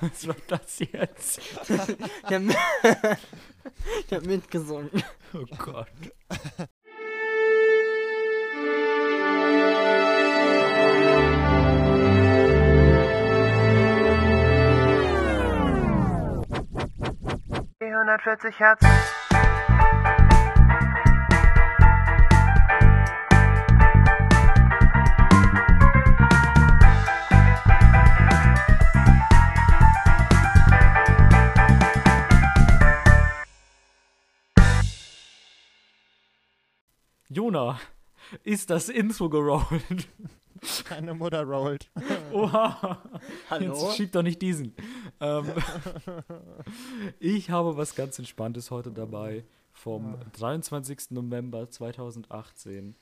Was war das jetzt? Ich hab, ich hab mitgesungen. Oh Gott. Die 140 Hertz. Jona, ist das Intro gerollt? Meine Mutter rollt. Oha. Hallo? Jetzt schieb doch nicht diesen. Ähm, ich habe was ganz Entspanntes heute dabei vom 23. November 2018.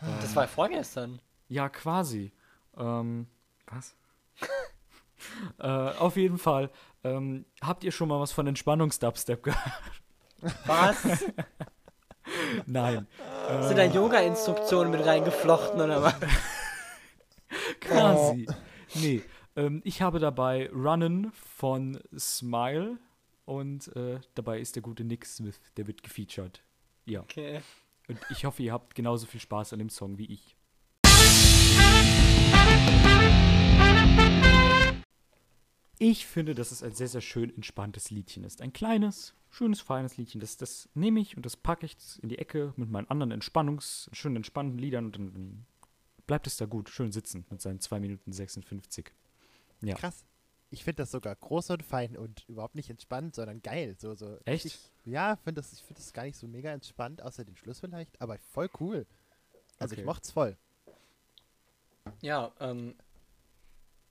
Das war vorgestern. Ja, quasi. Ähm, was? äh, auf jeden Fall. Ähm, habt ihr schon mal was von Entspannungs-Dubstep gehört? Was? Nein. Sind da Yoga-Instruktionen mit reingeflochten oder was? Quasi. Nee. Ähm, ich habe dabei Runnen von Smile und äh, dabei ist der gute Nick Smith, der wird gefeatured. Ja. Okay. Und ich hoffe, ihr habt genauso viel Spaß an dem Song wie ich. Ich finde, dass es ein sehr, sehr schön entspanntes Liedchen ist. Ein kleines, schönes, feines Liedchen. Das, das nehme ich und das packe ich in die Ecke mit meinen anderen Entspannungs-, schönen entspannten Liedern und dann, bleibt es da gut, schön sitzen mit seinen 2 Minuten 56. Ja. Krass. Ich finde das sogar groß und fein und überhaupt nicht entspannt, sondern geil. So, so Echt? richtig- ja, find das, ich finde das gar nicht so mega entspannt, außer den Schluss vielleicht, aber voll cool. Also Okay. ich mocht's voll. Ja, ähm,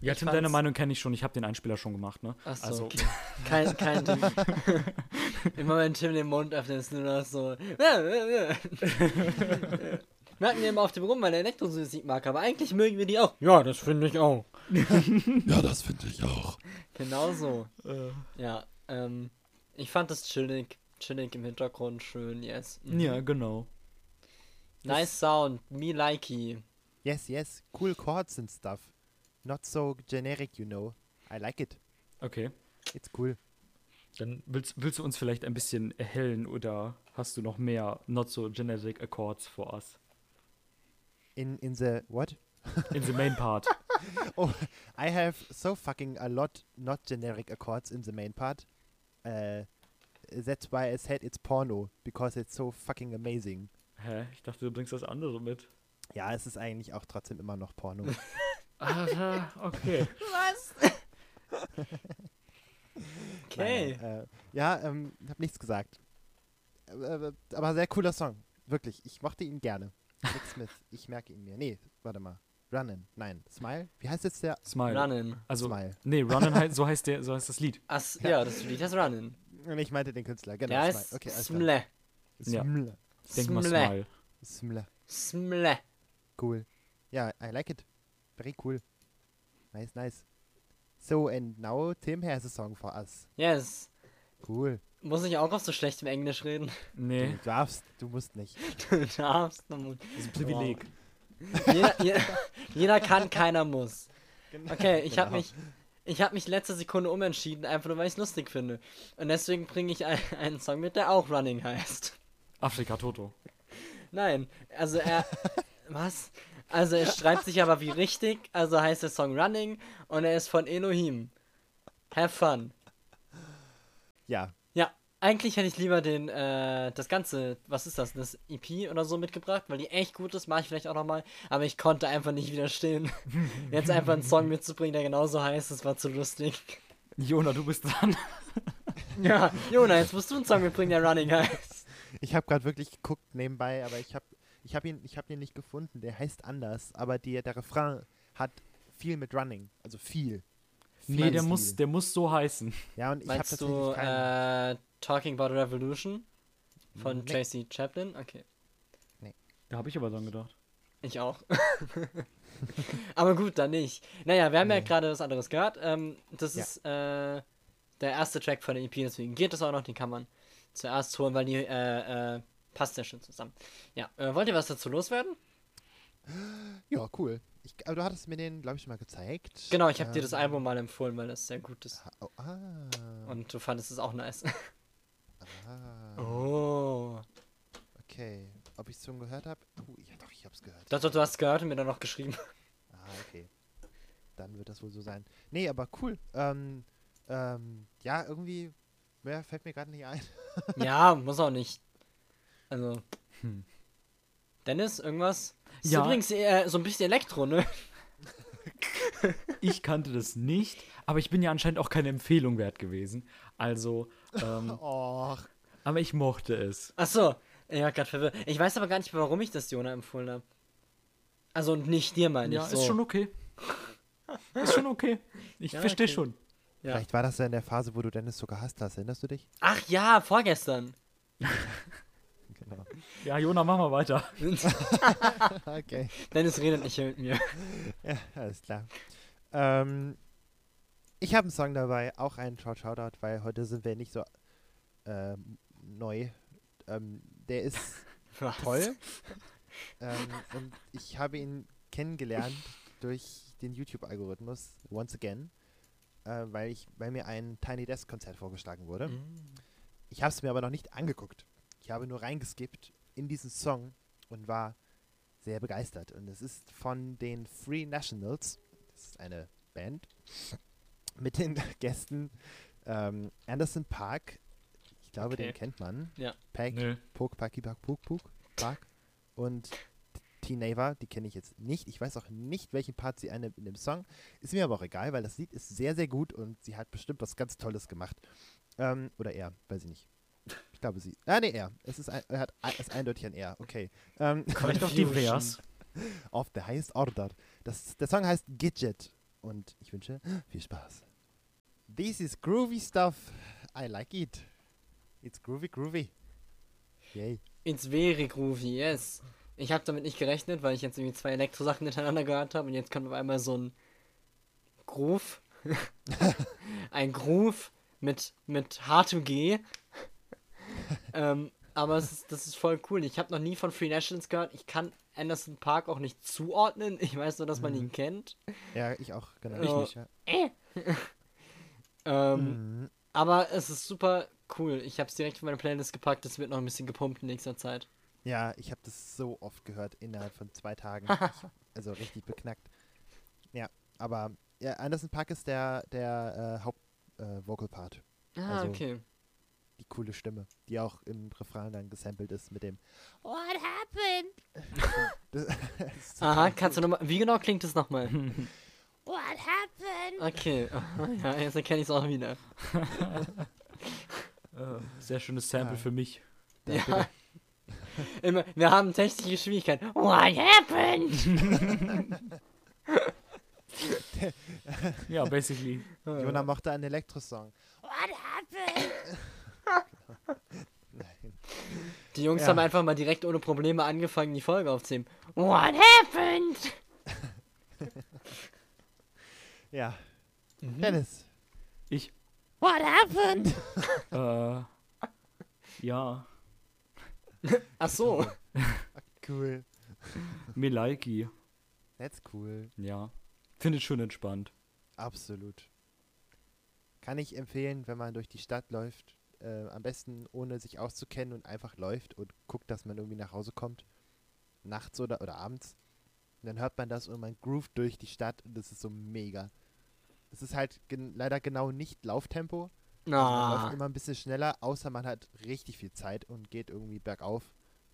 Ja, Ich Tim, deine Meinung kenne ich schon. Ich habe den Einspieler schon gemacht, ne? Achso, Also, okay. kein, kein Ding. Immer wenn Tim den Mund öffnet, ist nur noch so. Merken wir immer auf dem rum, weil er Elektromusik mag, aber eigentlich mögen wir die auch. Ja, das finde ich auch. Ja, das finde ich auch. Genau so. äh, Ja, ähm, ich fand das chillig, chillig im Hintergrund, schön, yes. Mhm. ja, genau. Nice Sound, me likey. Yes, yes, cool chords and stuff. Not so generic, you know. I like it. Okay. It's cool. Dann willst, willst du uns vielleicht ein bisschen erhellen oder hast du noch mehr Not So Generic Accords for us? In in the what? In the main part. Oh, I have so fucking a lot not generic accords in the main part. Uh, that's why I said it's porno because it's so fucking amazing. Hä? Ich dachte, du bringst das andere mit. Ja, es ist eigentlich auch trotzdem immer noch Porno. Ah, okay. Was? okay. Nein, äh, ja, ähm, hab nichts gesagt. Äh, äh, aber sehr cooler Song. Wirklich. Ich mochte ihn gerne. Nick Smith. Ich merke ihn mir. Nee, warte mal. Runnin. Nein. Smile? Wie heißt jetzt der? Smile. Runnin. Also, Smile. nee, Runnin heißt, so heißt der, so heißt das Lied. Ach, ja, das Lied heißt Runnin. Und Ich meinte den Künstler. Genau. Der Smile. heißt Okay. Smle. Ja. Smle. Denk mal Smile. Smile. Smle. Smle. Cool. Ja, I like it. Very cool. Nice, nice. So, and now Tim has a song for us. Yes. Cool. Muss ich auch auf so schlechtem Englisch reden? Nee, Du darfst, du musst nicht. Du darfst. du musst. das ist ein Privileg. Jeder, jeder, jeder kann, keiner muss. Okay, ich habe Genau. mich, ich habe mich letzte Sekunde umentschieden, einfach nur weil ich es lustig finde. Und deswegen bringe ich ein, einen Song mit, der auch Running heißt. Afrika Toto. Nein, also er, was? Also er schreibt sich aber wie richtig, also heißt der Song Running und er ist von Elohim. Have fun. Ja. Ja, eigentlich hätte ich lieber den, äh, das Ganze, was ist das, das EP oder so mitgebracht, weil die echt gut ist, mache ich vielleicht auch nochmal, aber ich konnte einfach nicht widerstehen, jetzt einfach einen Song mitzubringen, der genauso heißt, das war zu lustig. Jona, du bist dran. Ja, Jona, jetzt musst du einen Song mitbringen, der Running heißt. Ich habe gerade wirklich geguckt nebenbei, aber ich habe ich hab ihn, ich hab ihn nicht gefunden. Der heißt anders, aber die, der Refrain hat viel mit Running. Also viel. Nee, Viel der viel. muss, der muss so heißen. Ja, und ich habe Meinst tatsächlich du, keinen. äh, Talking About a Revolution von Nee. Tracy Chaplin? Okay. Da habe ich aber dran gedacht. Ich auch. Aber gut, dann nicht. Naja, wir haben ja gerade was anderes gehört. Ähm, das Ja. ist äh, der erste Track von der EP, deswegen geht es auch noch. Den kann man zuerst holen, weil die äh, äh, passt ja schön zusammen. Ja, äh, wollt ihr was dazu loswerden? Ja, cool. Ich, aber du hattest mir den, glaube ich, schon mal gezeigt. Genau, ich habe dir das Ähm, Album mal empfohlen, weil das sehr gut ist. ah, Oh, ah, Und du fandest es auch nice. ah, Oh. okay. Ob ich es schon gehört habe? Uh, ja, doch, ich habe es gehört. Doch, doch, du hast gehört und mir dann noch geschrieben. Ah, okay. Dann wird das wohl so sein. Nee, aber cool. Ähm, ähm, ja, irgendwie, mehr fällt mir gerade nicht ein. ja, muss auch nicht. Also. Hm. Dennis, irgendwas? Ist Ja. übrigens äh, so ein bisschen Elektro, ne? Ich kannte das nicht, aber ich bin ja anscheinend auch keine Empfehlung wert gewesen. Also, ähm, Och, aber ich mochte es. Achso, ich war gerade verwirrt. Ich weiß aber gar nicht, warum ich das Jona empfohlen habe. Also und nicht dir, meine Ja, ich. So. ist schon okay. Ist schon okay. Ich Ja, verstehe okay. schon. Ja. vielleicht war das ja in der Phase, wo du Dennis so gehasst hast. Erinnerst du dich? Ach ja, vorgestern. Genau. Ja, Jona, mach mal weiter. okay. Dennis redet nicht mehr mit mir. Ja, alles klar. Ähm, ich habe einen Song dabei, auch einen Shout Shoutout, weil heute sind wir nicht so ähm, neu. Ähm, der ist Was? toll. ähm, und ich habe ihn kennengelernt durch den YouTube-Algorithmus, once again, äh, weil, ich, weil mir ein Tiny Desk Konzert vorgeschlagen wurde. Mm. Ich habe es mir aber noch nicht angeguckt. Ich habe nur reingeskippt in diesen Song und war sehr begeistert. Und es ist von den Free Nationals. Das ist eine Band mit den Gästen ähm, Anderson Park. Ich glaube, Okay. den kennt man. Ja. Pack, Nö. Pok, Paki, Pak, Puk, Puk, Park. Und T-Nava, die kenne ich jetzt nicht. Ich weiß auch nicht, welchen Part sie einnimmt in dem Song. Ist mir aber auch egal, weil das Lied ist sehr, sehr gut und sie hat bestimmt was ganz Tolles gemacht. Ähm, oder er, weiß ich nicht. Ich glaube sie. Ah, nee, er. Es ist, ein, er hat, es ist eindeutig ein er. Okay. Ähm, Vielleicht auch divers. of the highest order. Das, der Song heißt Gidget und ich wünsche viel Spaß. This is groovy stuff. I like it. It's groovy, groovy. Yay. It's very groovy, yes. Ich habe damit nicht gerechnet, weil ich jetzt irgendwie zwei Elektro-Sachen hintereinander gehört habe und jetzt kommt auf einmal so ein Groove. ein Groove mit, mit hartem G. ähm, aber es ist, das ist voll cool. Ich habe noch nie von Free Nationals gehört. Ich kann Anderson Park auch nicht zuordnen. Ich weiß nur, dass man ihn kennt. Ja, ich auch, genau. Ich nicht, ja. Ähm, Mhm. Aber es ist super cool. Ich habe es direkt in meine Playlist gepackt. Es wird noch ein bisschen gepumpt in nächster Zeit. Ja, ich habe das so oft gehört innerhalb von zwei Tagen. also richtig beknackt. Ja, aber ja, Anderson Park ist der, der äh, Haupt-Vocal-Part. Ah, Also- okay. Die coole Stimme, die auch im Refrain dann gesampelt ist mit dem What happened? das, das Aha, kannst du gut. nochmal. Wie genau klingt es nochmal? What happened? Okay. ja, jetzt erkenne ich es auch wieder. Äh, sehr schönes Sample Ja. für mich. Da Ja. Immer, wir haben technische Schwierigkeiten. What happened? Ja, basically. Jona mochte einen Elektrosong. What happened? Nein. Die Jungs Ja. haben einfach mal direkt ohne Probleme angefangen, die Folge aufzunehmen. What happened? Ja. Mhm. Dennis. Ich, What happened? äh, ja, Ach so. Cool. Melaiki, That's cool. ja. Findet schon entspannt. Absolut. Kann ich empfehlen, wenn man durch die Stadt läuft. Äh, am besten ohne sich auszukennen und einfach läuft und guckt, dass man irgendwie nach Hause kommt. Nachts oder, oder abends. Und dann hört man das und man groovt durch die Stadt und das ist so mega. Es ist halt gen leider genau nicht Lauftempo. Also man läuft Ah. immer ein bisschen schneller, außer man hat richtig viel Zeit und geht irgendwie bergauf.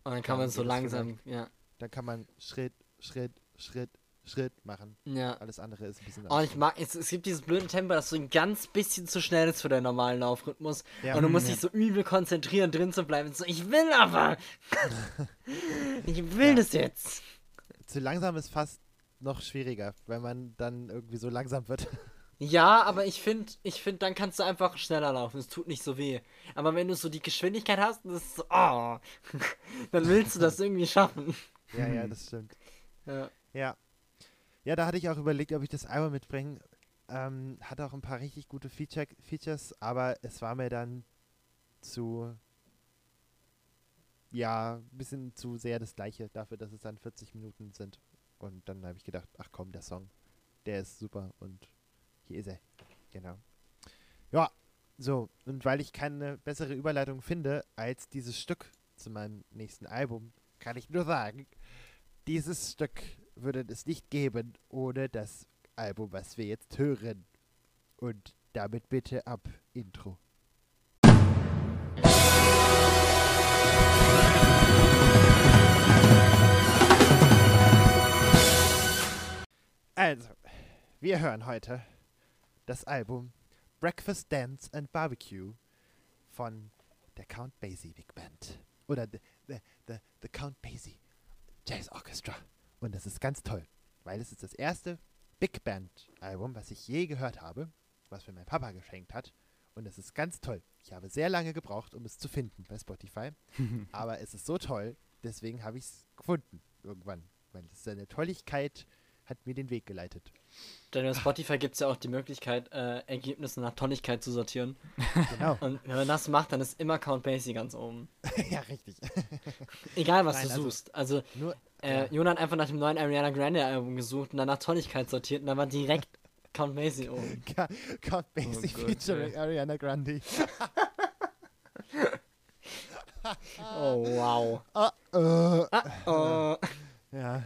Und dann kann Ja, man so langsam. Ja. Dann kann man Schritt, Schritt, Schritt, Schritt machen. Ja. Alles andere ist ein bisschen Oh, ich mag, es, es gibt dieses blöde Tempo, das so ein ganz bisschen zu schnell ist für deinen normalen Laufrhythmus. Ja. und du musst Ja. dich so übel konzentrieren, drin zu bleiben. So, ich will aber! ich will Ja. das jetzt! Zu langsam ist fast noch schwieriger, weil man dann irgendwie so langsam wird. Ja, aber ich finde, ich find, dann kannst du einfach schneller laufen. Es tut nicht so weh. Aber wenn du so die Geschwindigkeit hast, das ist so, oh, dann willst du das irgendwie schaffen. ja, ja, das stimmt. Ja. Ja. Ja, da hatte ich auch überlegt, ob ich das Album mitbringe. Ähm, hat auch ein paar richtig gute Feature Features, aber es war mir dann zu, ja, ein bisschen zu sehr das gleiche dafür, dass es dann 40 Minuten sind. Und dann habe ich gedacht, ach komm, der Song, der ist super und hier ist er. Genau. Ja, so, und weil ich keine bessere Überleitung finde als dieses Stück zu meinem nächsten Album, kann ich nur sagen, dieses Stück würde es nicht geben ohne das Album, was wir jetzt hören. Und damit bitte ab Intro. Also, wir hören heute das Album Breakfast, Dance and Barbecue von der Count Basie Big Band. Oder the, the, the, the Count Basie Jazz Orchestra. Und das ist ganz toll, weil es ist das erste Big Band Album, was ich je gehört habe, was mir mein Papa geschenkt hat. Und es ist ganz toll. Ich habe sehr lange gebraucht, um es zu finden bei Spotify. Aber es ist so toll, deswegen habe ich es gefunden irgendwann. Weil es seine Tolligkeit hat mir den Weg geleitet. Denn bei Spotify gibt es ja auch die Möglichkeit, äh, Ergebnisse nach Tonnigkeit zu sortieren. Genau. Und wenn man das macht, dann ist immer Count Basie ganz oben. ja, richtig. Egal, was Nein, du also- suchst. Also, Nur, äh, ja. Jona hat einfach nach dem neuen Ariana Grande Album gesucht und dann nach Tonnigkeit sortiert und dann war direkt Count Basie oben. Count Basie Gott, featuring ey. Ariana Grande. Oh, wow. Oh, oh. Oh. Ja.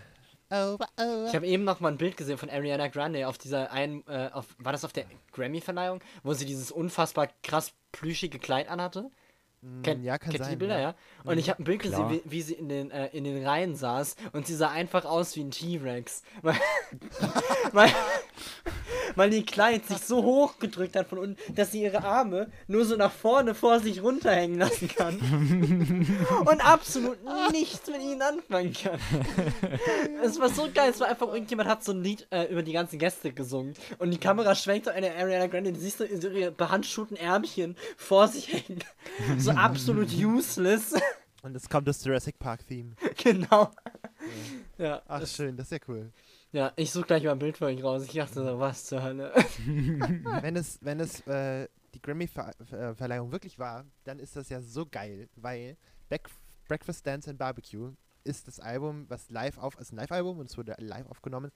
Oh, oh. Ich habe eben noch mal ein Bild gesehen von Ariana Grande auf dieser einen, äh, auf, war das auf der Grammy-Verleihung, wo sie dieses unfassbar krass plüschige Kleid anhatte? Kennt, Mm, ja, kann kennt ihr sein. die Bilder, ja? ja? Und ich habe ein Bild gesehen, wie, wie sie in den, äh, in den Reihen saß und sie sah einfach aus wie ein T-Rex. Weil, weil, weil die Kleid sich so hoch gedrückt hat von unten, dass sie ihre Arme nur so nach vorne vor sich runterhängen lassen kann. und absolut nichts mit ihnen anfangen kann. Es war so geil, es war einfach, irgendjemand hat so ein Lied äh, über die ganzen Gäste gesungen und die Kamera schwenkt so eine Ariana Grande, die siehst du in so ihre behandschuhten Ärmchen vor sich hängen. So absolut useless. Und es kommt das Jurassic Park Theme. genau. Ja, Ach, das, schön, das ist ja cool. Ja, ich suche gleich mal ein Bild für euch raus. Ich dachte so, was zur Hölle. wenn es, wenn es äh, die Grammy-Verleihung wirklich war, dann ist das ja so geil, weil Back Breakfast, Dance and Barbecue ist das Album, was live auf, ist ein Live-Album und es wurde live aufgenommen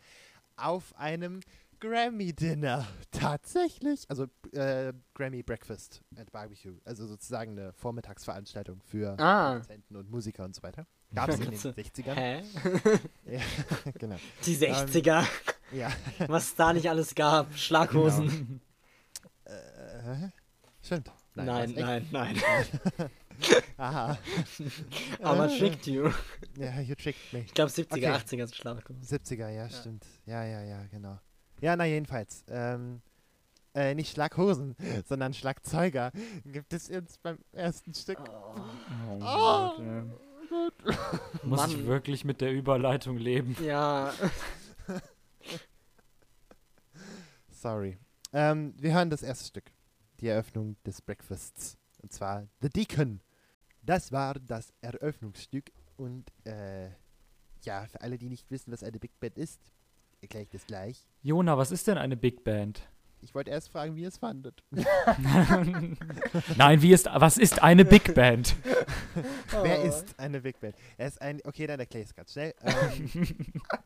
auf einem Grammy-Dinner. Tatsächlich. Also äh, Grammy Breakfast and Barbecue. Also sozusagen eine Vormittagsveranstaltung für Ah. Produzenten und Musiker und so weiter. Gab es in den Ganze- 60ern. Hä? Ja, genau. Die 60er. Ja. Was es da nicht alles gab. Schlaghosen. Äh, stimmt. Nein, nein, nein. echt? Aha. Aber Äh, tricked you. Ja, you tricked me. Ich glaube 70er, Okay. 80er sind Schlaghosen. 70er, ja, stimmt. Ja, ja, ja, genau. Ja, na jedenfalls. Ähm, äh, nicht Schlaghosen, sondern Schlagzeuger gibt es jetzt beim ersten Stück. Oh, Oh. Gott, Muss ich Mann. wirklich mit der Überleitung leben? Ja. Sorry. Ähm, wir hören das erste Stück. Die Eröffnung des Breakfasts. Und zwar The Deacon. Das war das Eröffnungsstück. Und äh, ja, für alle, die nicht wissen, was eine Big Band ist, erkläre ich das gleich. Jona, was ist denn eine Big Band? Ich wollte erst fragen, wie ihr es fandet. Nein, wie ist, was ist eine Big Band? Wer Oh. ist eine Big Band? Er ist ein. Okay, dann erkläre ich es ganz schnell. Ähm,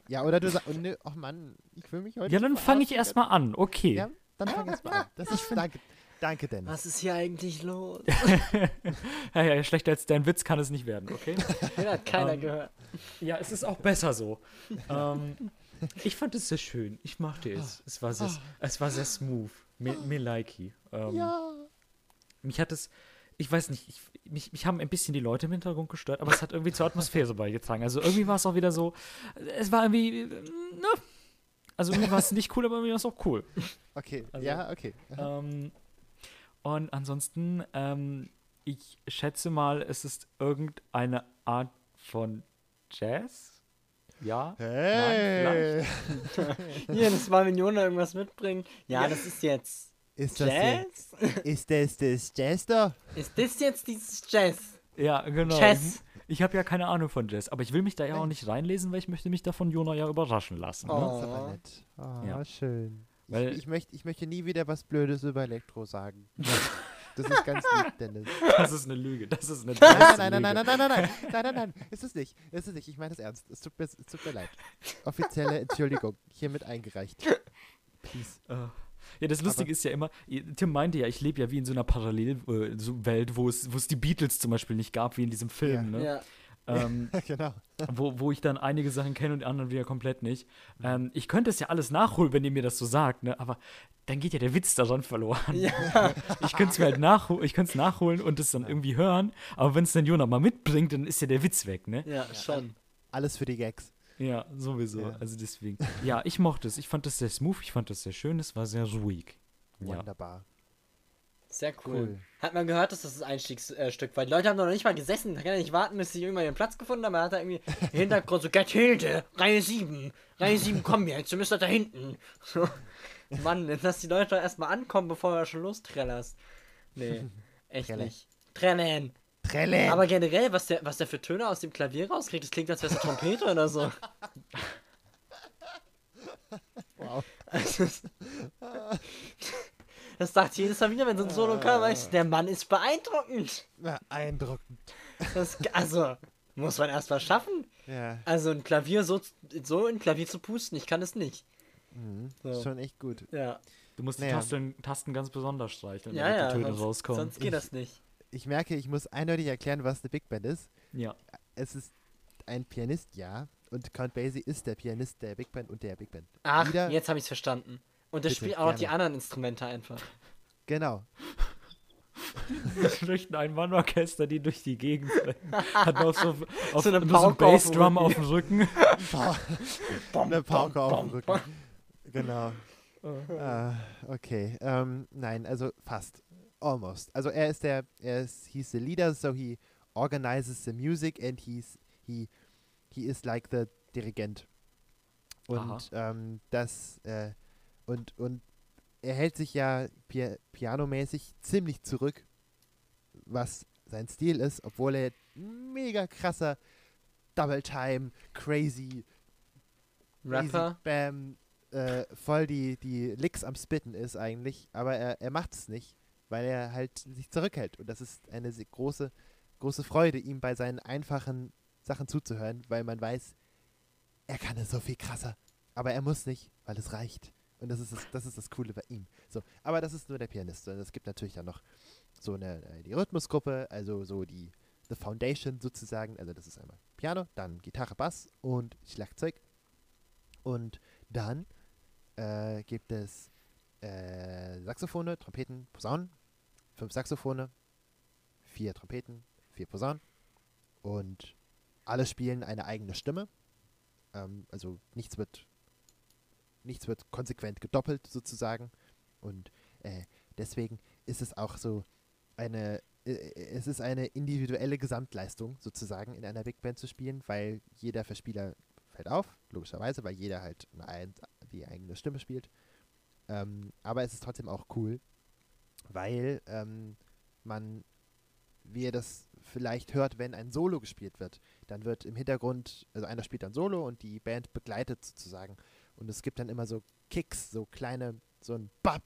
ja, oder du sagst. Oh, nö, ach Mann, ich will mich heute. Ja, dann fange ich erstmal an. Okay. Ja, dann fang erst mal an. Das ist, danke, danke, Dennis. Was ist hier eigentlich los? Ja, ja, schlechter als dein Witz kann es nicht werden, okay? Den hat keiner Ähm, gehört. Ja, es ist auch besser so. ähm, ich fand es sehr schön. Ich mochte es. Es war sehr, es war sehr smooth. Mir, mir likey. Ähm, Ja. Mich hat es, ich weiß nicht, ich, mich, mich haben ein bisschen die Leute im Hintergrund gestört, aber es hat irgendwie zur Atmosphäre beigetragen. Also irgendwie war es auch wieder so, es war irgendwie, äh, ne? Also irgendwie war es nicht cool, aber irgendwie war es auch cool. Okay, Also, ja, okay. Ähm, und ansonsten, ähm, ich schätze mal, es ist irgendeine Art von Jazz. Ja. Hey! Jedes Mal, wenn Jona irgendwas mitbringt. Ja, das ist jetzt Ist das, der, Jazz? ist das das Jazz da? Ist das jetzt dieses Jazz? Ja, genau. Jazz. Ich, ich habe ja keine Ahnung von Jazz, aber ich will mich da ja auch nicht reinlesen, weil ich möchte mich da von Jona ja überraschen lassen. Ne? Oh. Das ist aber nett. Oh, Ja. schön. Weil- ich, ich, möchte, ich möchte nie wieder was Blödes über Elektro sagen. Das ist ganz lieb, Dennis. Das ist eine Lüge. Das ist eine Nein, dreiste nein, nein, nein, Lüge. nein, nein, nein, nein, nein, nein, nein, ist es nicht, ist es nicht. Ich meine das ernst. Es tut mir, es tut mir leid. Offizielle Entschuldigung, hiermit eingereicht. Peace. Äh, Ja, das Lustige ist ja immer, Tim meinte ja, ich lebe ja wie in so einer Parallelwelt, Welt, wo es, wo es die Beatles zum Beispiel nicht gab, wie in diesem Film, ne? Ja. Ähm, genau. wo, wo ich dann einige Sachen kenne und die anderen wieder komplett nicht. Ähm, ich könnte es ja alles nachholen, wenn ihr mir das so sagt, ne? aber dann geht ja der Witz daran verloren. Ja. Ich könnte es mir halt nachholen, ich könnte es nachholen und es dann irgendwie hören, aber wenn es dann Jonah mal mitbringt, dann ist ja der Witz weg, ne? ja, schon. Alles für die Gags. Ja, sowieso. Ja. Also deswegen. Ja, ich mochte es. Ich fand das sehr smooth, ich fand das sehr schön, es war sehr ruhig. Ja. Wunderbar. Sehr cool. Cool. Hat man gehört, dass das das Einstiegsstück war. Die Leute haben noch nicht mal gesessen. Da kann ja nicht warten, bis sie irgendwann ihren Platz gefunden haben. Man hat da irgendwie im Hintergrund so, Gerthilde, Reihe 7. Reihe 7, komm jetzt, du müsst da hinten. So. Mann, lass die Leute doch erstmal ankommen, bevor du schon lostrellerst. Nee, echt Trelle. nicht. Trennen. Trelle! Aber generell, was der, was der für Töne aus dem Klavier rauskriegt, das klingt, als wäre es eine Trompete oder so. wow. Also, das, sagt jedes Mal wieder, wenn so ein Solo kam, weißt du, der Mann ist beeindruckend. Beeindruckend. Das, also, muss man erst mal schaffen. Ja, Also ein Klavier so, so ein Klavier zu pusten, ich kann es nicht. mhm. So. schon echt gut. Ja, Du musst die Naja. Tasten, Tasten ganz besonders streicheln, ja, damit ja, die Töne sonst, rauskommen. sonst geht das nicht. Ich merke, ich muss eindeutig erklären, was eine Big Band ist. ja. Es ist ein Pianist, ja. Und Count Basie ist der Pianist der Big Band und der Big Band. Ach, Lieder- jetzt habe ich es verstanden. Und der Bitte, spielt auch noch die anderen Instrumente einfach. Genau. durch ein Mann-Orchester, die durch die Gegend rennen. Hat noch so, auf, So eine nur so Bassdrum Rücken. auf dem Rücken. Eine Pauke auf dem Rücken. Genau. Ah, okay. Ähm, nein, also fast. Almost. Also er ist der, er ist, he's the leader, so he organizes the music and he's, he, he is like the Dirigent. Und ähm, das, äh, und, und er hält sich ja Pi pianomäßig ziemlich zurück, was sein Stil ist, obwohl er mega krasser Double Time, crazy, crazy Rapper. Bam, äh, voll die, die Licks am Spitten ist eigentlich, aber er, er macht es nicht, weil er halt sich zurückhält. Und das ist eine große, große Freude, ihm bei seinen einfachen Sachen zuzuhören, weil man weiß, er kann es so viel krasser. Aber er muss nicht, weil es reicht. Und das ist das, das, ist das Coole bei ihm. So, aber das ist nur der Pianist. Und es gibt natürlich dann noch so eine äh, die Rhythmusgruppe, also so die The Foundation sozusagen. Also das ist einmal Piano, dann Gitarre, Bass und Schlagzeug. Und dann äh, gibt es äh, Saxophone, Trompeten, Posaunen, fünf Saxophone, vier Trompeten, vier Posaunen und alle spielen eine eigene Stimme. Ähm, also nichts wird nichts wird konsequent gedoppelt sozusagen und äh, deswegen ist es auch so eine äh, es ist eine individuelle Gesamtleistung sozusagen in einer Big Band zu spielen, weil jeder Verspieler fällt auf, logischerweise, weil jeder halt eine, ein- die eigene Stimme spielt. Ähm, aber es ist trotzdem auch cool, weil ähm, man, wie ihr das vielleicht hört, wenn ein Solo gespielt wird, dann wird im Hintergrund, also einer spielt dann Solo und die Band begleitet sozusagen. Und es gibt dann immer so Kicks, so kleine, so ein Bap,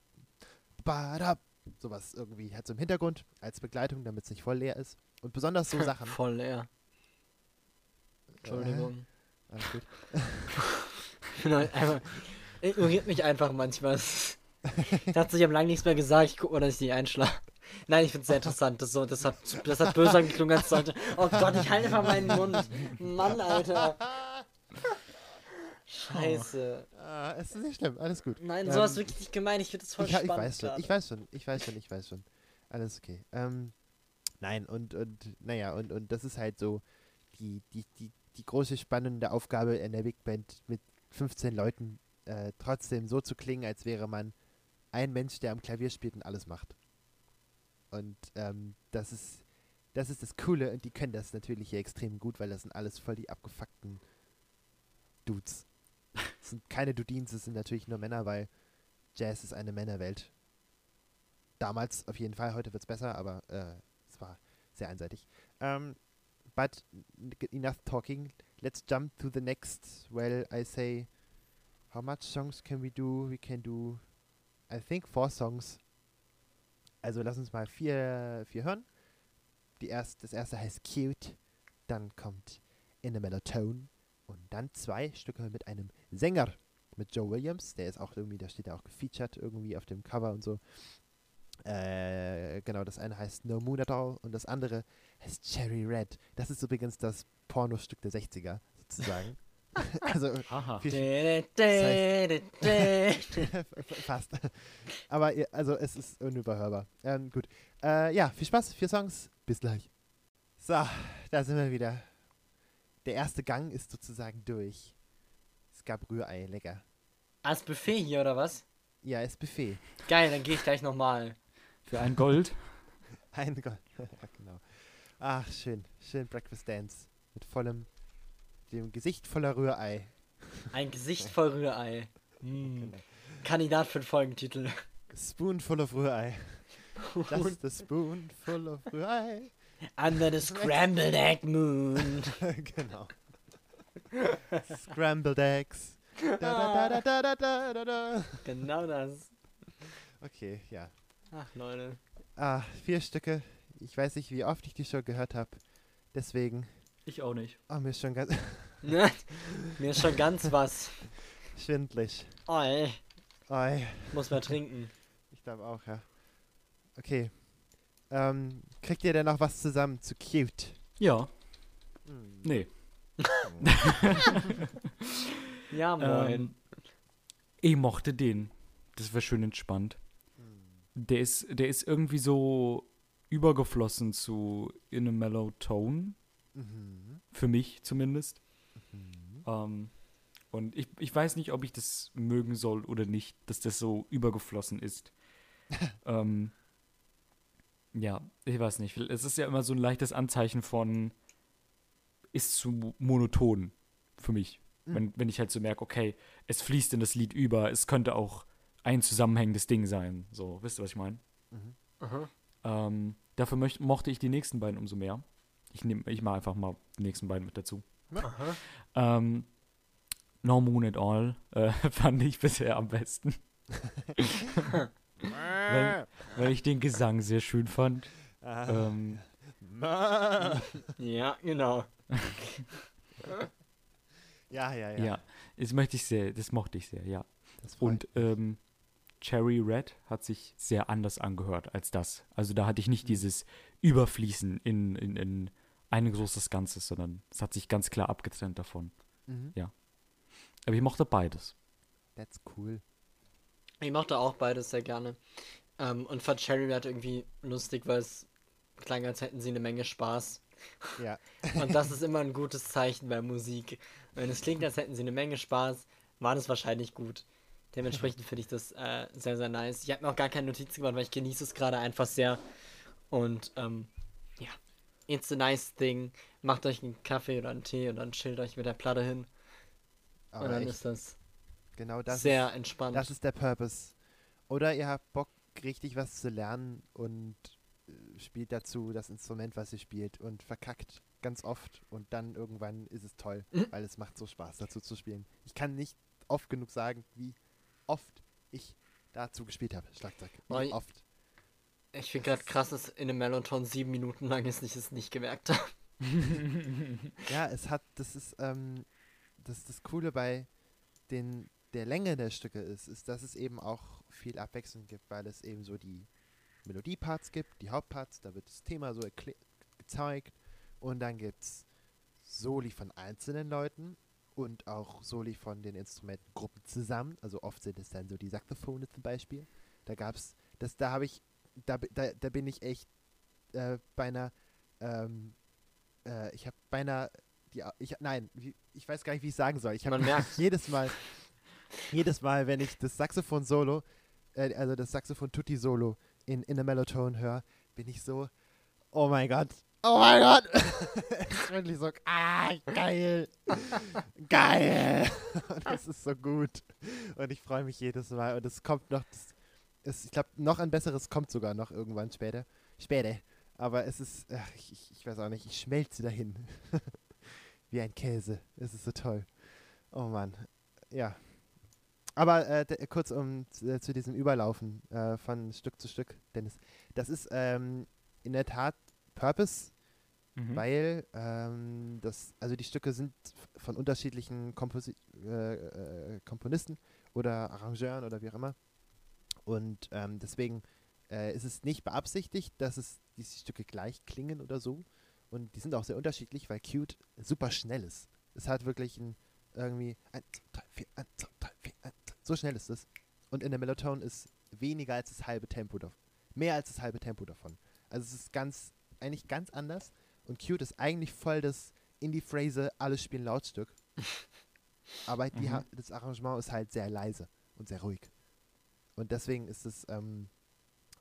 Badab, sowas irgendwie halt so im Hintergrund als Begleitung, damit es nicht voll leer ist. Und besonders so Sachen. Voll leer. Entschuldigung. Äh, alles gut. Halt einfach, ignoriert mich einfach manchmal. Ich dachte, ich habe lange nichts mehr gesagt. Ich guck mal, dass ich nicht einschlafe. Nein, ich finde es sehr interessant. Das, so, das, hat, das hat böse geklungen, als sollte. Oh Gott, ich halte einfach meinen Mund. Mann, Alter. Scheiße. Ah, es ist nicht schlimm, alles gut. Nein, Ähm, sowas wirklich nicht gemein. Ich finde das voll ich, ich spannend. weiß schon, ich weiß schon, ich weiß schon, ich weiß schon. Alles okay. Ähm, nein, und, und, naja, und, und das ist halt so die, die, die, die große spannende Aufgabe in der Big Band mit 15 Leuten äh, trotzdem so zu klingen, als wäre man ein Mensch, der am Klavier spielt und alles macht. Und ähm, das ist das ist das Coole und die können das natürlich hier extrem gut, weil das sind alles voll die abgefuckten Dudes. Sind keine Dudins, es sind natürlich nur Männer, weil Jazz ist eine Männerwelt. Damals auf jeden Fall, heute wird es besser, aber äh, es war sehr einseitig. Um, but n- enough talking. Let's jump to the next. Well, I say, how much songs can we do? We can do, I think, four songs. Also lass uns mal vier, vier hören. Die erst, das erste heißt Cute, dann kommt In a Mellow Tone und dann zwei Stücke mit einem Sänger, mit Joe Williams. Der ist auch irgendwie, da steht er auch gefeatured irgendwie auf dem Cover und so. Äh, genau, das eine heißt No Moon at All und das andere heißt Cherry Red. Das ist übrigens das Pornostück der 60er, sozusagen. also viel. Fast. Aber also es ist unüberhörbar. Ähm, gut. Äh, ja, viel Spaß, vier Songs. Bis gleich. So, da sind wir wieder. Der erste Gang ist sozusagen durch. Es gab Rührei, lecker. Als Buffet hier, oder was? Ja, ist Buffet. Geil, dann gehe ich gleich nochmal. Für ein Gold. Ein Gott. ja, genau. Ach, schön. Schön Breakfast Dance. Mit vollem, dem Gesicht voller Rührei. Ein Gesicht voll Rührei. Hm. Genau. Kandidat für den Folgentitel. Spoonful of Rührei. Just a spoonful of Rührei. Under the Scrambled Egg Moon. genau. Scrambled Eggs. Da, da, da, da, da, da, da, da. Genau das. Okay, ja. Ach, Leute. Ah, vier Stücke. Ich weiß nicht, wie oft ich die schon gehört habe. Deswegen, Ich auch nicht. oh, mir ist schon ganz Ne? Mir ist schon ganz was. schwindlig. Oi, Oi, muss man trinken. ich glaube auch, ja. Okay. Ähm, kriegt ihr denn noch was zusammen zu Cute? Ja. Hm. Nee. Ja, moin. Ähm, ich mochte den. Das war schön entspannt. Der ist, der ist irgendwie so übergeflossen zu In a Mellow Tone. Mhm. Für mich zumindest. Mhm. Ähm, und ich, ich weiß nicht, ob ich das mögen soll oder nicht, dass das so übergeflossen ist. ähm, ja, ich weiß nicht. Es ist ja immer so ein leichtes Anzeichen von ist zu monoton für mich. Mhm. Wenn, wenn ich halt so merke, okay, es fließt in das Lied über, es könnte auch ein zusammenhängendes Ding sein. So, wisst ihr, was ich meine? Mhm. Ähm, dafür möcht, mochte ich die nächsten beiden umso mehr. Ich nehme ich mache einfach mal die nächsten beiden mit dazu. Aha. Ähm, No Moon at All äh, fand ich bisher am besten. weil, weil ich den Gesang sehr schön fand. Ah. Ähm. Ja, genau. ja, ja, ja. ja. das möchte ich sehr, das mochte ich sehr, ja. Und ähm, Cherry Red hat sich sehr anders angehört als das. Also da hatte ich nicht dieses Überfließen in, in, in ein großes Ganzes, sondern es hat sich ganz klar abgetrennt davon. Mhm. Aber ich mochte beides. That's cool. Ich mochte auch beides sehr gerne. Ähm, und fand Cherry Red irgendwie lustig, weil es klang, als hätten sie eine Menge Spaß. Ja. Und das ist immer ein gutes Zeichen bei Musik. Wenn es klingt, als hätten sie eine Menge Spaß, war das wahrscheinlich gut. Dementsprechend finde ich das äh, sehr, sehr nice. Ich habe mir auch gar keine Notizen gemacht, weil ich genieße es gerade einfach sehr. Und ähm, ja, it's a nice thing. Macht euch einen Kaffee oder einen Tee und dann chillt euch mit der Platte hin. Aber und dann echt, ist das, genau das sehr ist, entspannt. das ist der Purpose. Oder ihr habt Bock, richtig was zu lernen und äh, spielt dazu das Instrument, was ihr spielt und verkackt ganz oft und dann irgendwann ist es toll, Mhm. weil es macht so Spaß, dazu zu spielen. Ich kann nicht oft genug sagen, wie oft ich dazu gespielt habe, Schlagzeug. Wie Oi. oft. Ich finde gerade krass, dass in einem Meloton sieben Minuten lang ist, ich es nicht gemerkt habe. Ja, es hat, das ist, ähm, das, das Coole bei den, der Länge der Stücke ist, ist, dass es eben auch viel Abwechslung gibt, weil es eben so die Melodieparts gibt, die Hauptparts, da wird das Thema so gezeigt und dann gibt es Soli von einzelnen Leuten und auch Soli von den Instrumentengruppen zusammen, also oft sind es dann so die Saxophone zum Beispiel. Da gab's, das, da habe ich, da, da, da bin ich echt äh, beinahe, ähm, äh, ich habe beinahe, die, ich, nein, wie, ich weiß gar nicht, wie ich sagen soll. Ich habe jedes Mal, jedes Mal, wenn ich das Saxophon-Solo, äh, also das Saxophon-Tutti-Solo in, in der Mellotone höre, bin ich so, oh mein Gott, oh mein Gott. Wirklich so, ah, geil, geil. Und das ist so gut. Und ich freue mich jedes Mal. Und es kommt noch, es, ich glaube, noch ein besseres kommt sogar noch irgendwann später. Später. Aber es ist, ach, ich- ich weiß auch nicht, ich schmelze dahin. Wie ein Käse. Es ist so toll. Oh Mann. Ja. Aber äh, kurz um äh, zu diesem Überlaufen äh, von Stück zu Stück, Dennis. Das ist ähm, in der Tat Purpose, Mhm. weil ähm, das, also die Stücke sind von unterschiedlichen Komposi äh, äh, Komponisten oder Arrangeuren oder wie auch immer. Und ähm, deswegen ist es nicht beabsichtigt, dass es diese Stücke gleich klingen oder so. Und die sind auch sehr unterschiedlich, weil Cute super schnell ist. Es hat wirklich ein irgendwie 1, 2, 3, 4, 1, 2, 3, 4, 1, 2. So schnell ist es. Und in der Mellotone ist weniger als das halbe Tempo davon. Mehr als das halbe Tempo davon. Also es ist ganz, eigentlich ganz anders. Und Cute ist eigentlich voll das in die Phrase, alle spielen Lautstück. Aber die Mhm. das Arrangement ist halt sehr leise und sehr ruhig. Und deswegen ist es ähm,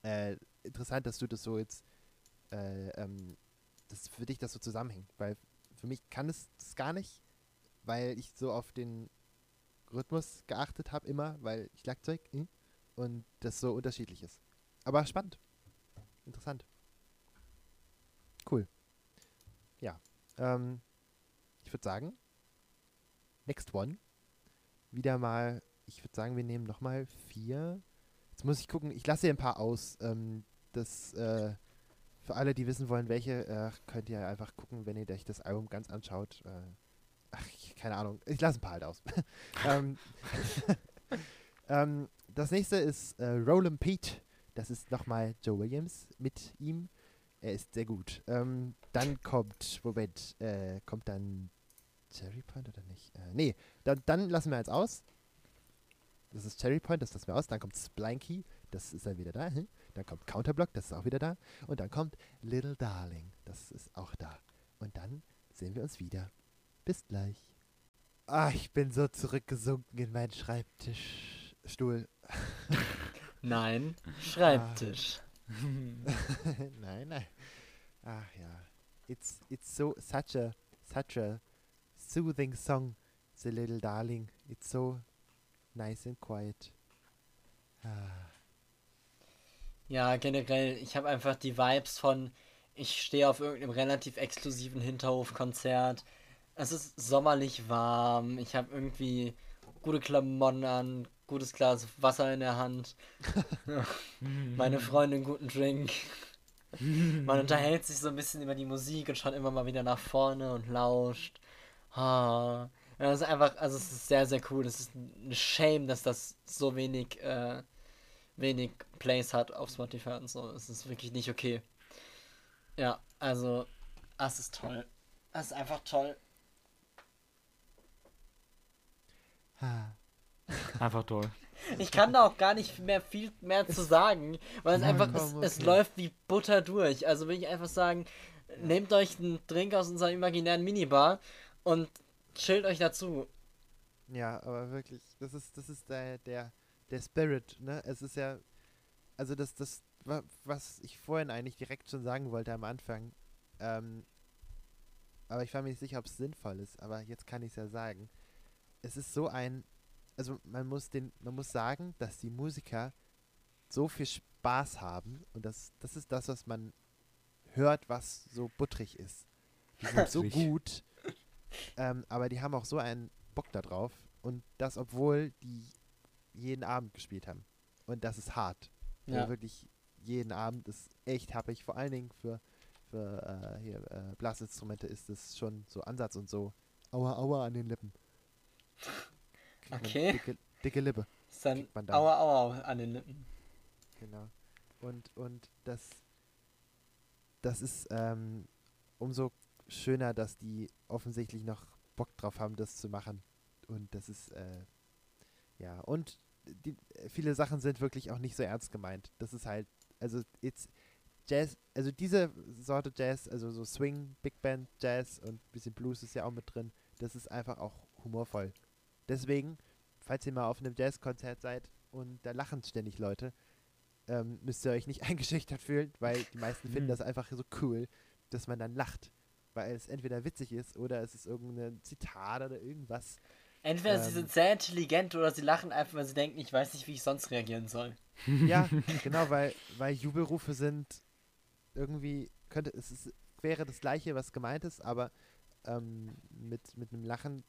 äh, interessant, dass du das so jetzt, äh, ähm, dass für dich das so zusammenhängt. Weil für mich kann es das gar nicht, weil ich so auf den Rhythmus geachtet habe immer, weil Schlagzeug hm, und das so unterschiedlich ist. Aber spannend. Interessant. Cool. Ja. Ähm, ich würde sagen, next one. Wieder mal, ich würde sagen, wir nehmen nochmal vier. Jetzt muss ich gucken, ich lasse hier ein paar aus. Ähm, das, äh, für alle, die wissen wollen, welche, äh, könnt ihr einfach gucken, wenn ihr euch das Album ganz anschaut. Äh, ach, keine Ahnung. Ich lasse ein paar halt aus. ähm, ähm, das nächste ist äh, Roland Pete. Das ist nochmal Joe Williams mit ihm. Er ist sehr gut. Ähm, dann kommt, Moment, äh, kommt dann Cherry Point oder nicht? Äh, nee, dann, dann lassen wir jetzt aus. Das ist Cherry Point, das lassen wir aus. Dann kommt Splanky, das ist dann wieder da. Hm? Dann kommt Counterblock, das ist auch wieder da. Und dann kommt Little Darling, das ist auch da. Und dann sehen wir uns wieder. Bis gleich. Ah, ich bin so zurückgesunken in meinen Schreibtischstuhl. Nein, Schreibtisch. nein, nein. Ach ja. It's it's so such a such a soothing song, The Little Darling. It's so nice and quiet. Ah. Ja, generell, ich habe einfach die Vibes von, ich stehe auf irgendeinem relativ exklusiven Hinterhofkonzert. Es ist sommerlich warm, ich habe irgendwie gute Klamotten an, gutes Glas Wasser in der Hand, meine Freundin guten Drink. Man unterhält sich so ein bisschen über die Musik und schaut immer mal wieder nach vorne und lauscht. Ja, das ist einfach, also es ist sehr, sehr cool. Es ist eine Shame, dass das so wenig, äh, wenig Plays hat auf Spotify und so. Es ist wirklich nicht okay. Ja, also, das ist toll. Das ist einfach toll. Ah. Einfach toll. Ich kann da auch gar nicht mehr viel mehr zu sagen, weil es einfach, es, es läuft wie Butter durch. Also will ich einfach sagen, nehmt euch einen Drink aus unserer imaginären Minibar und chillt euch dazu. Ja, aber wirklich, das ist, das ist der, der, der Spirit, ne? Es ist ja, also das, das, wa- was ich vorhin eigentlich direkt schon sagen wollte am Anfang, ähm, aber ich war mir nicht sicher, ob es sinnvoll ist, aber jetzt kann ich es ja sagen. Es ist so ein, also man muss den, man muss sagen, dass die Musiker so viel Spaß haben und das, das ist das, was man hört, was so buttrig ist. Die sind so gut, ähm, aber die haben auch so einen Bock da drauf und das, obwohl die jeden Abend gespielt haben. Und das ist hart. Ja. Also wirklich jeden Abend ist echt happig. Vor allen Dingen für, für äh, hier, äh, Blasinstrumente ist es schon so Ansatz und so. Aua, aua an den Lippen. Kriegt Okay. Dicke, dicke Lippe. Ist dann aua aua an den Lippen. Genau. Und, und das, das ist ähm, umso schöner, dass die offensichtlich noch Bock drauf haben, das zu machen. Und das ist, äh, ja, und die, viele Sachen sind wirklich auch nicht so ernst gemeint. Das ist halt, also jetzt Jazz, also diese Sorte Jazz, also so Swing, Big Band Jazz und ein bisschen Blues ist ja auch mit drin. Das ist einfach auch humorvoll. Deswegen, falls ihr mal auf einem Jazzkonzert seid und da lachen ständig Leute, ähm, müsst ihr euch nicht eingeschüchtert fühlen, weil die meisten finden das einfach so cool, dass man dann lacht. Weil es entweder witzig ist oder es ist irgendein Zitat oder irgendwas. Entweder sie Ähm. sind sehr intelligent oder sie lachen einfach, weil sie denken, ich weiß nicht, wie ich sonst reagieren soll. Ja, genau, weil, weil Jubelrufe sind irgendwie, könnte, es ist, wäre das gleiche, was gemeint ist, aber ähm, mit, mit einem Lachen,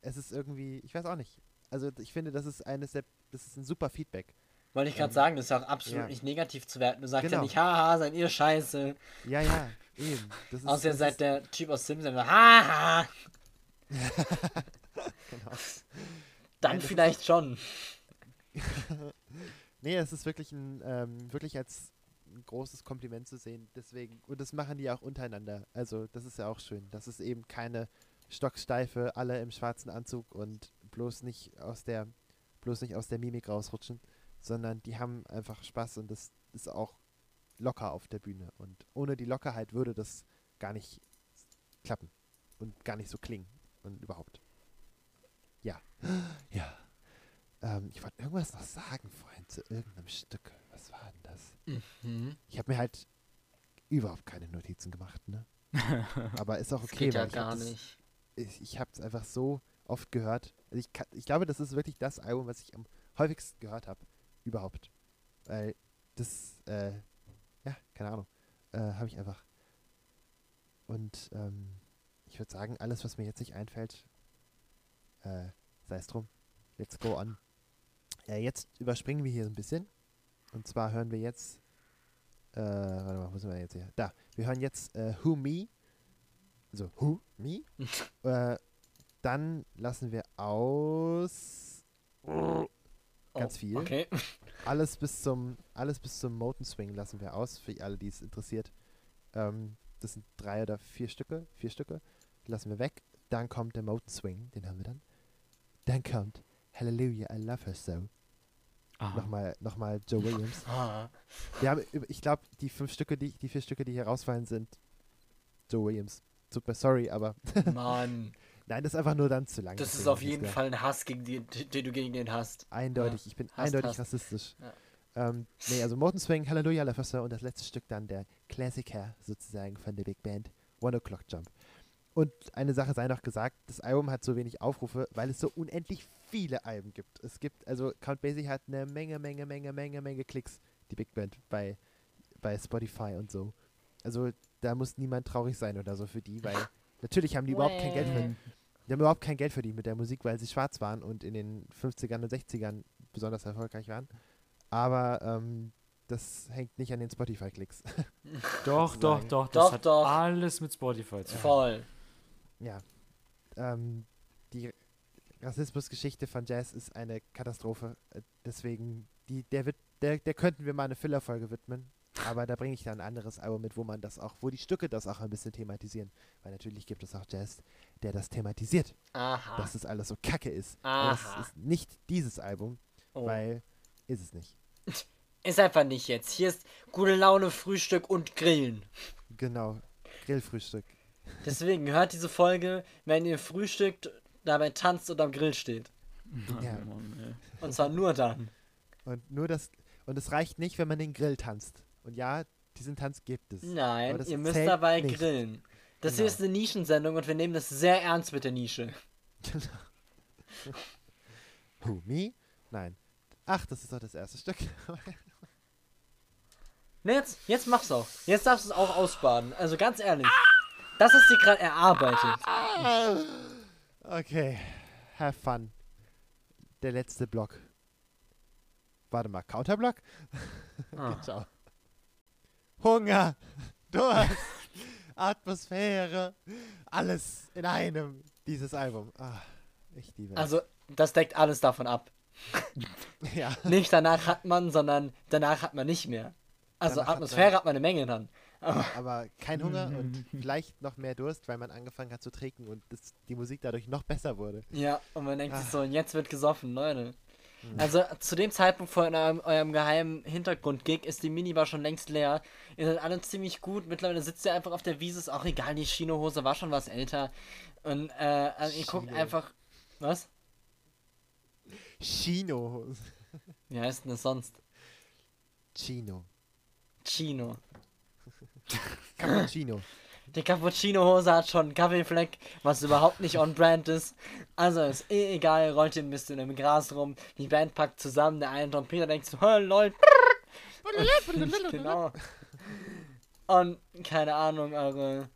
es ist irgendwie, ich weiß auch nicht, Also ich finde, das ist eines der, das ist ein super Feedback. Wollte ich gerade sagen, das ist ja auch absolut ja. nicht negativ zu werten. Du sagst ja Genau. nicht, haha, seid ihr scheiße. Ja, ja, eben. Das ist, Außer ihr seid ist, der Typ aus Simpsons, haha. genau. Dann Nein, vielleicht schon. Nee, es ist wirklich ein, ähm, wirklich als ein großes Kompliment zu sehen. Deswegen, und das machen die auch untereinander. Also, das ist ja auch schön. Das ist eben keine stocksteife, alle im schwarzen Anzug und bloß nicht aus der, bloß nicht aus der Mimik rausrutschen, sondern die haben einfach Spaß und das ist auch locker auf der Bühne. Und ohne die Lockerheit würde das gar nicht klappen und gar nicht so klingen und überhaupt. Ja. Ja. Ähm, ich wollte irgendwas noch sagen vorhin zu irgendeinem Stück. Was war denn das? Mhm. Ich habe mir halt überhaupt keine Notizen gemacht, ne? Aber ist auch Das okay, geht ja weil ich hab gar das, nicht. Ich, ich habe es einfach so oft gehört. Also ich, ich glaube, das ist wirklich das Album, was ich am häufigsten gehört habe. Überhaupt. Weil das, äh, ja, keine Ahnung, äh, habe ich einfach. Und ähm, ich würde sagen, alles, was mir jetzt nicht einfällt, äh, sei es drum. Let's go on. Äh, jetzt überspringen wir hier ein bisschen. Und zwar hören wir jetzt, äh, warte mal, wo sind wir jetzt hier? Da, wir hören jetzt äh, Who Me. Also Who Me. äh, dann lassen wir aus ganz Oh, viel. Okay. Alles bis zum alles bis zum Moten Swing lassen wir aus für alle, die es interessiert. Ähm, das sind drei oder vier Stücke, vier Stücke lassen wir weg. Dann kommt der Moten Swing, den haben wir dann. Dann kommt Hallelujah, I Love Her So. Aha. Nochmal, nochmal Joe Williams. Ah. Wir haben, ich glaube, die fünf Stücke, die, die vier Stücke, die hier rausfallen, sind Joe Williams. Super sorry, aber Mann, nein, das ist einfach nur dann zu lang. das ist auf jeden. Fall ein Hass, gegen die, den du gegen den hast. Eindeutig, ich bin Hasst, eindeutig hasst. rassistisch. Ja. Ähm, nee, also Morton Swing, Hallelujah, La Foster und das letzte Stück dann der Klassiker sozusagen von der Big Band, One O'Clock Jump. Und eine Sache sei noch gesagt, das Album hat so wenig Aufrufe, weil es so unendlich viele Alben gibt. Es gibt, also Count Basie hat eine Menge, Menge, Menge, Menge, Menge Klicks, die Big Band bei, bei Spotify und so. Also da muss niemand traurig sein oder so für die, weil natürlich haben die überhaupt kein Geld verdient. Die haben überhaupt kein Geld verdient mit der Musik, weil sie schwarz waren und in den 50ern und 60ern besonders erfolgreich waren. Aber ähm, das hängt nicht an den Spotify-Klicks. Doch, doch, doch. Das Doch, hat doch. alles mit Spotify zu tun. Voll. ja. Ähm, die Rassismusgeschichte von Jazz ist eine Katastrophe. Äh, Deswegen, die, der wird, der, der könnten wir mal eine Füllerfolge widmen. Aber da bringe ich dann ein anderes Album mit, wo man das auch, wo die Stücke das auch ein bisschen thematisieren. Weil natürlich gibt es auch Jazz, der das thematisiert, Aha. dass das alles so kacke ist. Aber Aha. das ist nicht dieses Album, Oh. weil ist es nicht. Ist einfach nicht jetzt. Hier ist gute Laune, Frühstück und Grillen. Genau. Grillfrühstück. Deswegen hört diese Folge, wenn ihr frühstückt, dabei tanzt und am Grill steht. Ja. Und zwar nur dann. Und nur das. Und es reicht nicht, wenn man den Grill tanzt. Und ja, diesen Tanz gibt es. Nein, ihr müsst dabei nicht. grillen. Das hier Genau. ist eine Nischensendung und wir nehmen das sehr ernst mit der Nische. Who, me? Nein. Ach, das ist doch das erste Stück. Ne, jetzt, jetzt mach's auch. Jetzt darfst du es auch ausbaden. Also ganz ehrlich. Das hast du gerade erarbeitet. okay. Have fun. Der letzte Block. Warte mal, Counterblock? Ah. Ciao. Hunger, Durst, Atmosphäre, alles in einem. Dieses Album. Ah, ich liebe es. Also, das deckt alles davon ab. ja. Nicht danach hat man, sondern danach hat man nicht mehr. Also Danach hat Atmosphäre man- hat man eine Menge dann. aber kein Hunger und vielleicht noch mehr Durst, weil man angefangen hat zu trinken und das, die Musik dadurch noch besser wurde. Ja, und man denkt sich Ah. so, und jetzt wird gesoffen, Leute. Hm. Also zu dem Zeitpunkt von eurem, eurem geheimen Hintergrund-Gig ist die Minibar schon längst leer. Ihr seid alle ziemlich gut. Mittlerweile sitzt ihr einfach auf der Wiese, ist auch egal, die Chinohose war schon was älter. Und äh, also ihr guckt Chino. einfach. Was? Chino. Wie heißt denn das sonst? Chino. Chino. Cappuccino. Die Cappuccino-Hose hat schon einen Kaffeefleck, was überhaupt nicht on-brand ist. Also ist eh egal, rollt ihr ein bisschen im Gras rum. Die Band packt zusammen, der eine Trompeter denkt so, "Hä, lol. genau. Und keine Ahnung, eure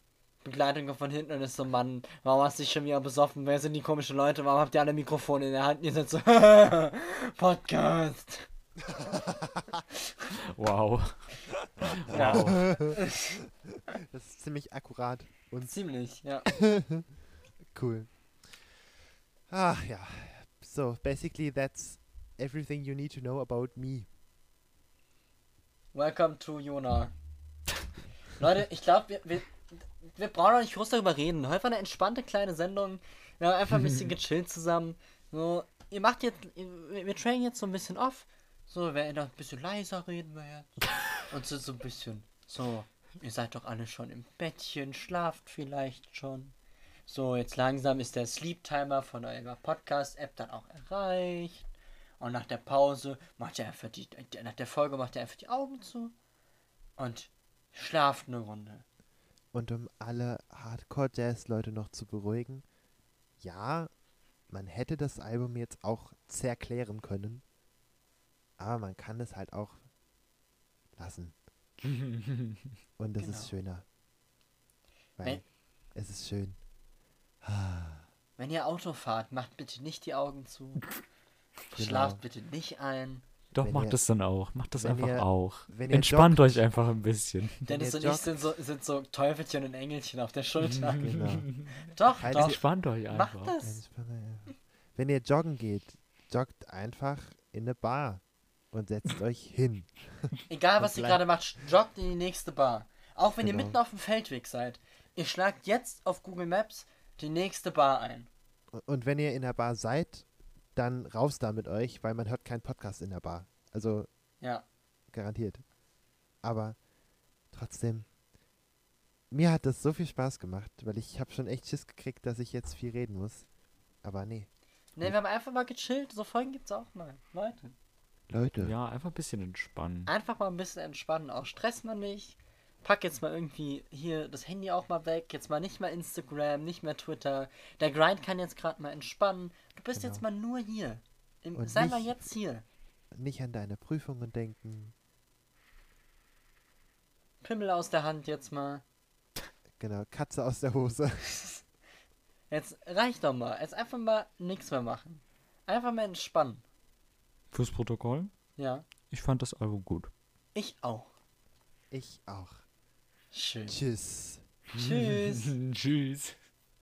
Begleitung von hinten und ist so, Mann, warum hast du dich schon wieder besoffen? Wer sind die komischen Leute? Warum habt ihr alle Mikrofone in der Hand? Und ihr seid so, Podcast. Wow. Ja. wow. Das ist ziemlich akkurat und Ziemlich, ja. cool. Ach ja. So, basically that's everything you need to know about me. Welcome to Jona. Leute, ich glaube, wir, wir, wir brauchen auch nicht groß darüber reden. Heute war eine entspannte kleine Sendung. Wir haben einfach ein bisschen gechillt zusammen. So, ihr macht jetzt, wir, wir trainen jetzt so ein bisschen off. So, wer noch ein bisschen leiser reden wir jetzt. Und so, so ein bisschen. So, ihr seid doch alle schon im Bettchen, schlaft vielleicht schon. So, jetzt langsam ist der Sleep Timer von eurer Podcast-App dann auch erreicht. Und nach der Pause macht ihr einfach die, nach der Folge macht ihr einfach die Augen zu und schlaft eine Runde. Und um alle Hardcore-Jazz-Leute noch zu beruhigen, ja, man hätte das Album jetzt auch zerklären können, aber man kann es halt auch lassen. Und es ist Genau. schöner. Weil Wenn- es ist schön. Wenn ihr Auto fahrt, macht bitte nicht die Augen zu. Genau. Schlaft bitte nicht ein. Doch, Wenn macht ihr- das dann auch. Macht das einfach ihr- auch. Entspannt joggt- euch einfach ein bisschen. Dennis und ich joggt- sind so, sind so Teufelchen und Engelchen auf der Schulter. Genau. doch, Halt doch. Entspannt euch Macht einfach. das. Wenn ihr joggen geht, joggt einfach in eine Bar und setzt euch hin. Egal, was ihr gerade macht, joggt in die nächste Bar. Auch wenn ihr Genau. mitten auf dem Feldweg seid. Ihr schlagt jetzt auf Google Maps die nächste Bar ein. Und wenn ihr in der Bar seid, dann raus da mit euch, weil man hört keinen Podcast in der Bar. Also Ja. garantiert. Aber trotzdem, mir hat das so viel Spaß gemacht, weil ich habe schon echt Schiss gekriegt, dass ich jetzt viel reden muss. Aber nee, Ne, wir haben einfach mal gechillt. So Folgen gibt's auch mal. Leute. Leute, Ja, einfach ein bisschen entspannen. Einfach mal ein bisschen entspannen. Auch stresst man nicht. Pack jetzt mal irgendwie hier das Handy auch mal weg. Jetzt mal nicht mehr Instagram, nicht mehr Twitter. Der Grind kann jetzt gerade mal entspannen. Du bist jetzt mal nur hier. Im, Und sei mal nicht- jetzt hier. nicht an deine Prüfungen denken. Pimmel aus der Hand jetzt mal. Genau, Katze aus der Hose. Jetzt reicht doch mal. Jetzt einfach mal nichts mehr machen. Einfach mal entspannen. Fürs Protokoll, Ja. ich fand das Album gut. Ich auch. Ich auch. Schön. Tschüss. Tschüss. Tschüss.